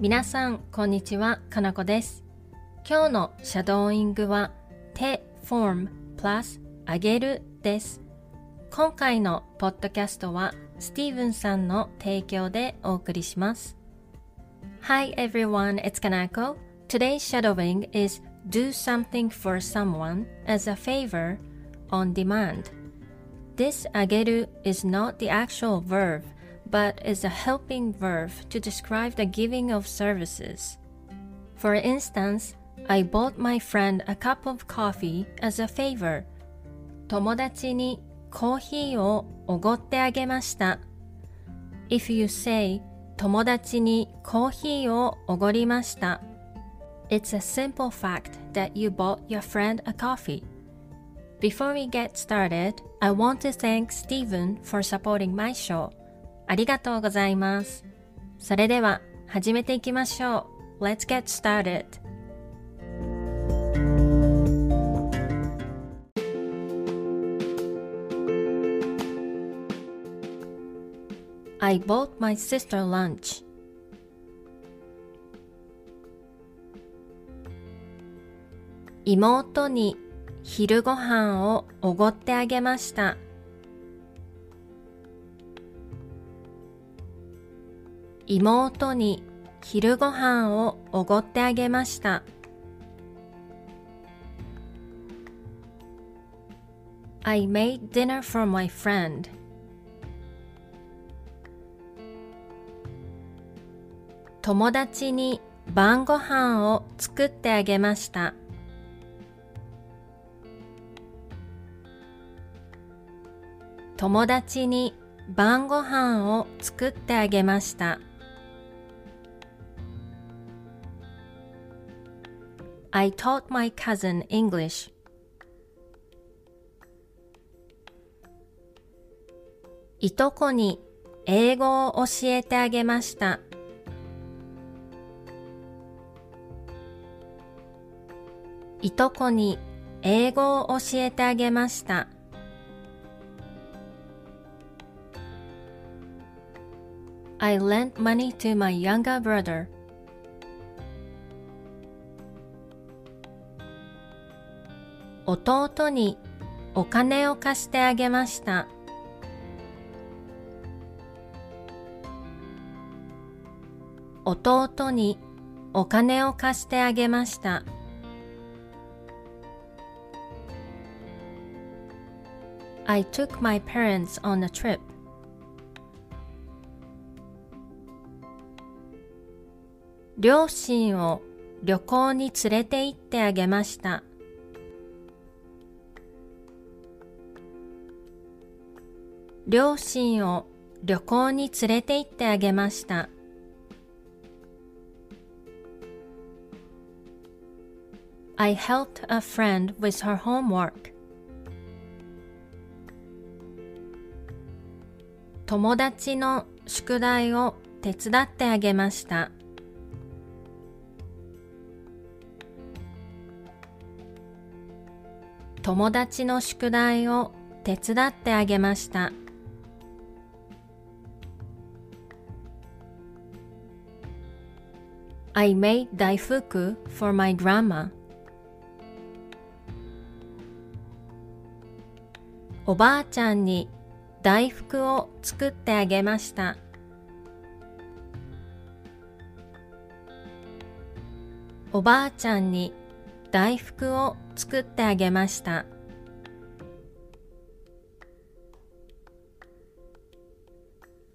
皆さん、こんにちは、かなこです。今日のシャドーイングは、手、フォーム、プラス、あげるです。今回のポッドキャストは、スティーブンさんの提供でお送りします。Hi everyone, it's Kanako. Today's shadowing is do something for someone as a favor on demand. This あげる is not the actual verb, but is a helping verb to describe the giving of services. For instance, I bought my friend a cup of coffee as a favor. 友達にコーヒーをおごってあげました。If you say 友達にコーヒーをおごりました。It's a simple fact that you bought your friend a coffee. Before we get started, I want to thank Steven for supporting my show. ありがとうございます。それでは始めていきましょう。Let's get started. I bought my sister lunch. 妹に昼ご飯をおごってあげました。妹に昼ご飯をおごってあげました。友達に晩ご飯を作ってあげました。友達に晩ご飯を作ってあげました。I taught my cousin English. いとこに英語を教えてあげました。いとこに英語を教えてあげました。I lent money to my younger brother. 弟にお金を貸してあげました。弟にお金を貸してあげました。I took my parents on a trip. 両親を旅行に連れて行ってあげました。両親を旅行に連れて行ってあげました。I helped a friend with her homework. 友達の宿題を手伝ってあげました。友達の宿題を手伝ってあげました。I made 大福 for my grandma. おばあちゃんに大福を作ってあげました。おばあちゃんに大福を作ってあげました。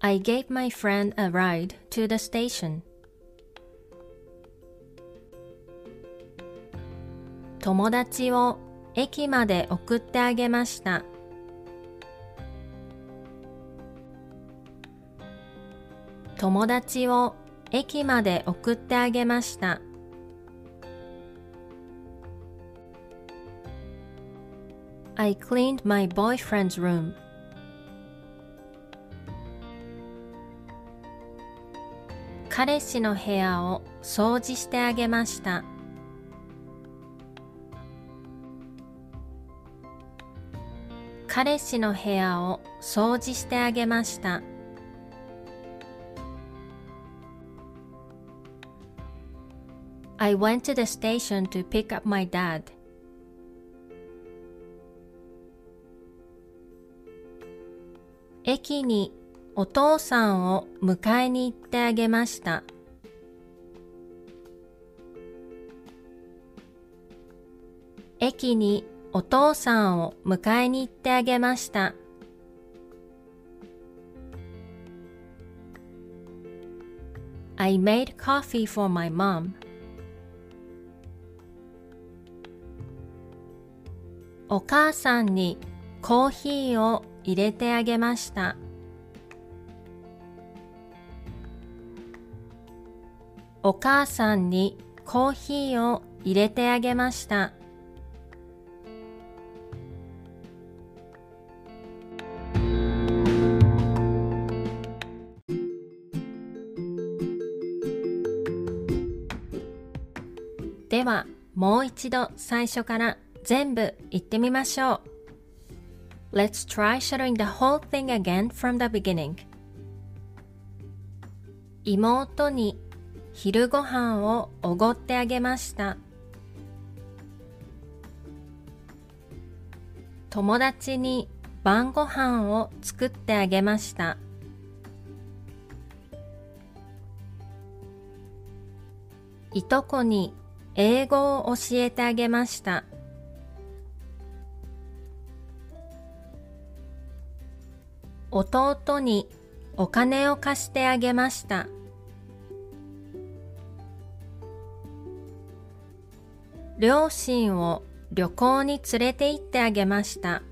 I gave my friend a ride to the station. 友達を駅まで送ってあげました。友達を駅まで送ってあげました。I cleaned my boyfriend's room. 彼氏の部屋を掃除してあげました。彼氏の部屋を掃除してあげました。I went to the station to pick up my dad. 駅にお父さんを迎えに行ってあげました。駅にお父さんを迎えに行ってあげました。I made coffee for my mom. お母さんにコーヒーを入れてあげました。お母さんにコーヒーを入れてあげました。では、もう一度最初から全部言ってみましょう。Let's try shadowing the whole thing again from the beginning. 妹に昼ご飯をおごってあげました。友達に晩ご飯を作ってあげました。いとこに英語を教えてあげました。弟にお金を貸してあげました。両親を旅行に連れて行ってあげました。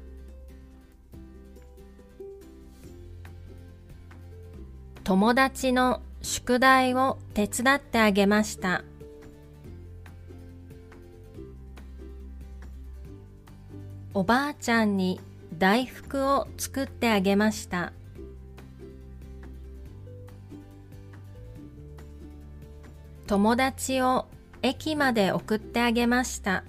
友達の宿題を手伝ってあげました。おばあちゃんに大福を作ってあげました。友達を駅まで送ってあげました。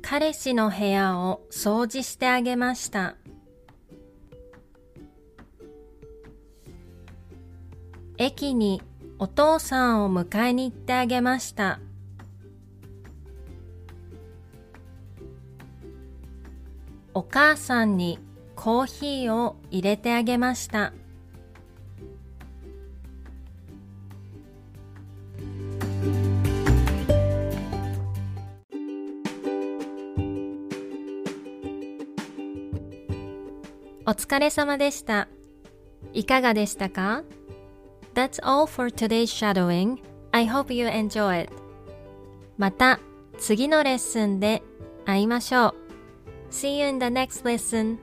彼氏の部屋を掃除してあげました。駅にお父さんを迎えに行ってあげました。お母さんにコーヒーを入れてあげました。お疲れ様でした。いかがでしたか ?That's all for today's shadowing. I hope you enjoy it. また次のレッスンで会いましょう。See you in the next lesson.